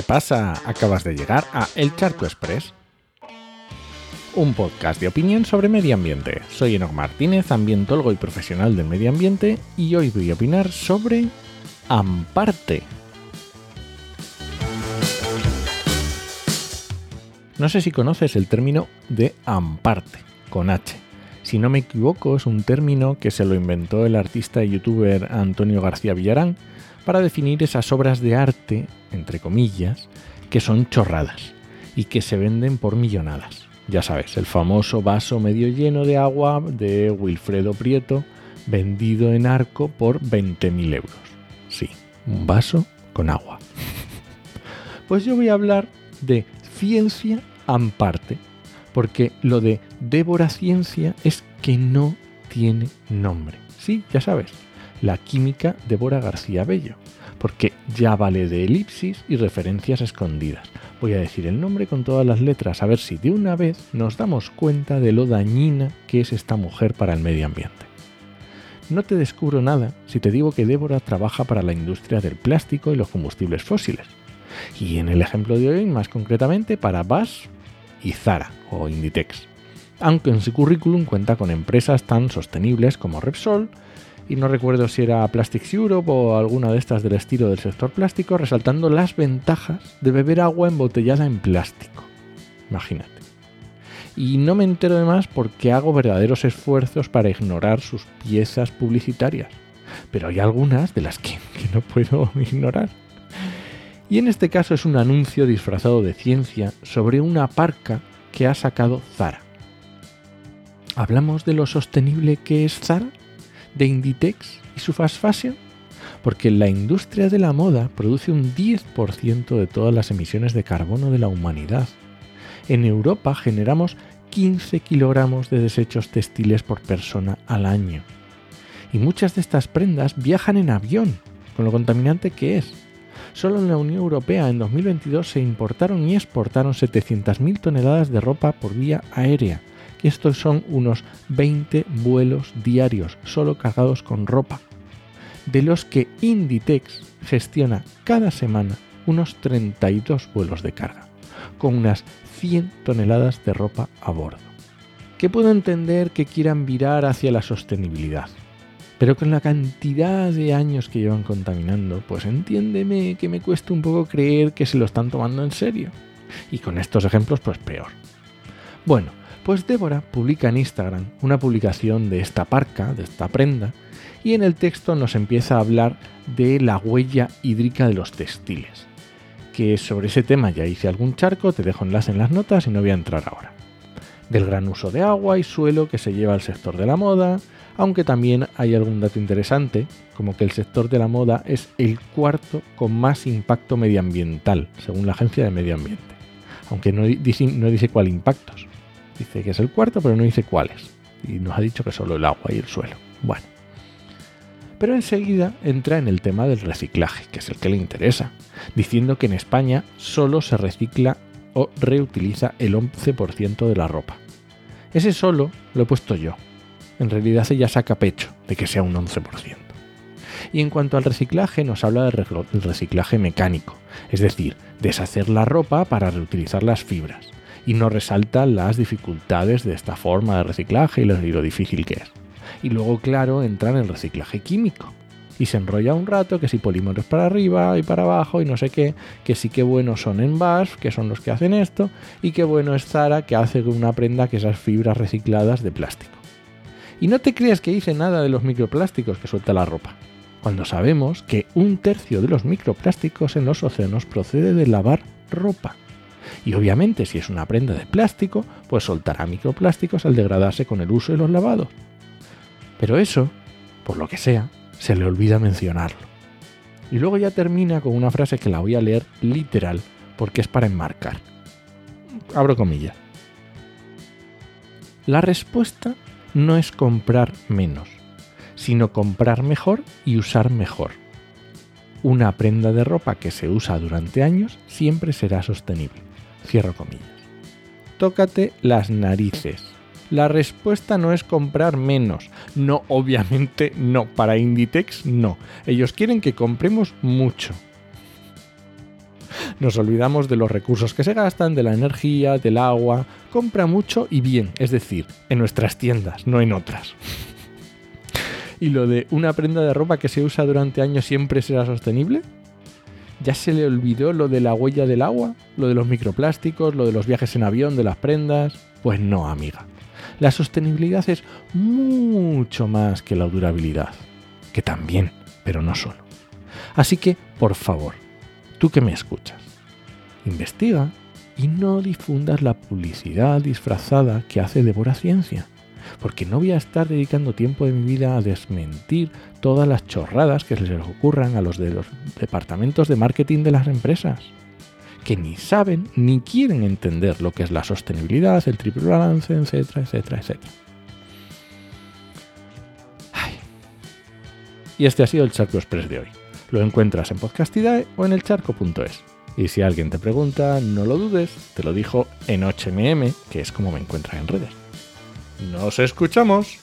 ¿Qué pasa? Acabas de llegar a El Charco Express, un podcast de opinión sobre medio ambiente. Soy Enoch Martínez, ambientólogo y profesional del medio ambiente, y hoy voy a opinar sobre Amparte. No sé si conoces el término de Amparte, con H. Si no me equivoco, es un término que se lo inventó el artista y youtuber Antonio García Villarán para definir esas obras de arte, entre comillas, que son chorradas y que se venden por millonadas. Ya sabes, el famoso vaso medio lleno de agua de Wilfredo Prieto, vendido en arco por 20.000 euros. Sí, un vaso con agua. Pues yo voy a hablar de ciencia amparte, porque lo de Débora Ciencia es que no tiene nombre. Sí, ya sabes, la química Débora García Bello, porque ya vale de elipsis y referencias escondidas. Voy a decir el nombre con todas las letras, a ver si de una vez nos damos cuenta de lo dañina que es esta mujer para el medio ambiente. No te descubro nada si te digo que Débora trabaja para la industria del plástico y los combustibles fósiles. Y en el ejemplo de hoy, más concretamente, para BAS y Zara o Inditex. Aunque en su currículum cuenta con empresas tan sostenibles como Repsol, y no recuerdo si era Plastics Europe o alguna de estas del estilo del sector plástico, resaltando las ventajas de beber agua embotellada en plástico. Imagínate. Y no me entero de más porque hago verdaderos esfuerzos para ignorar sus piezas publicitarias. Pero hay algunas de las que, que no puedo ignorar. Y en este caso es un anuncio disfrazado de ciencia sobre una parca que ha sacado Zara. ¿Hablamos de lo sostenible que es Zara? De Inditex y su fast fashion? Porque la industria de la moda produce un 10% de todas las emisiones de carbono de la humanidad. En Europa generamos 15 kilogramos de desechos textiles por persona al año. Y muchas de estas prendas viajan en avión, con lo contaminante que es. Solo en la Unión Europea en 2022 se importaron y exportaron 700.000 toneladas de ropa por vía aérea, estos son unos 20 vuelos diarios solo cargados con ropa, de los que Inditex gestiona cada semana unos 32 vuelos de carga, con unas 100 toneladas de ropa a bordo. Que puedo entender que quieran virar hacia la sostenibilidad, pero con la cantidad de años que llevan contaminando, pues entiéndeme que me cuesta un poco creer que se lo están tomando en serio. Y con estos ejemplos, pues peor. Bueno, pues Débora publica en Instagram una publicación de esta parca, de esta prenda, y en el texto nos empieza a hablar de la huella hídrica de los textiles. Que sobre ese tema ya hice algún charco, te dejo enlace en las notas y no voy a entrar ahora. Del gran uso de agua y suelo que se lleva al sector de la moda, aunque también hay algún dato interesante, como que el sector de la moda es el cuarto con más impacto medioambiental, según la Agencia de Medio Ambiente. Aunque no dice, no dice cuál impactos. Dice que es el cuarto, pero no dice cuáles. Y nos ha dicho que solo el agua y el suelo. Bueno. Pero enseguida entra en el tema del reciclaje, que es el que le interesa, diciendo que en España solo se recicla o reutiliza el 11% de la ropa. Ese solo lo he puesto yo. En realidad ella saca pecho de que sea un 11%. Y en cuanto al reciclaje, nos habla del reciclaje mecánico, es decir, deshacer la ropa para reutilizar las fibras y nos resalta las dificultades de esta forma de reciclaje y lo difícil que es. Y luego, claro, entra en el reciclaje químico. Y se enrolla un rato que si polímeros para arriba y para abajo y no sé qué, que sí que buenos son en BASF, que son los que hacen esto, y qué bueno es Zara, que hace una prenda que esas fibras recicladas de plástico. Y no te creas que dice nada de los microplásticos que suelta la ropa, cuando sabemos que un tercio de los microplásticos en los océanos procede de lavar ropa. Y obviamente si es una prenda de plástico, pues soltará microplásticos al degradarse con el uso de los lavados. Pero eso, por lo que sea, se le olvida mencionarlo. Y luego ya termina con una frase que la voy a leer literal, porque es para enmarcar. Abro comillas. La respuesta no es comprar menos, sino comprar mejor y usar mejor. Una prenda de ropa que se usa durante años siempre será sostenible. Cierro comillas. Tócate las narices. La respuesta no es comprar menos. No, obviamente no. Para Inditex no. Ellos quieren que compremos mucho. Nos olvidamos de los recursos que se gastan, de la energía, del agua. Compra mucho y bien, es decir, en nuestras tiendas, no en otras. ¿Y lo de una prenda de ropa que se usa durante años siempre será sostenible? ¿Ya se le olvidó lo de la huella del agua? ¿Lo de los microplásticos? ¿Lo de los viajes en avión de las prendas? Pues no, amiga. La sostenibilidad es mucho más que la durabilidad. Que también, pero no solo. Así que, por favor, tú que me escuchas, investiga y no difundas la publicidad disfrazada que hace Devora Ciencia porque no voy a estar dedicando tiempo de mi vida a desmentir todas las chorradas que se les ocurran a los de los departamentos de marketing de las empresas, que ni saben ni quieren entender lo que es la sostenibilidad, el triple balance, etcétera, etcétera, etcétera. Y este ha sido el Charco Express de hoy. Lo encuentras en Podcastidae o en elcharco.es. Y si alguien te pregunta, no lo dudes, te lo dijo en HMM, que es como me encuentras en redes. Nos escuchamos.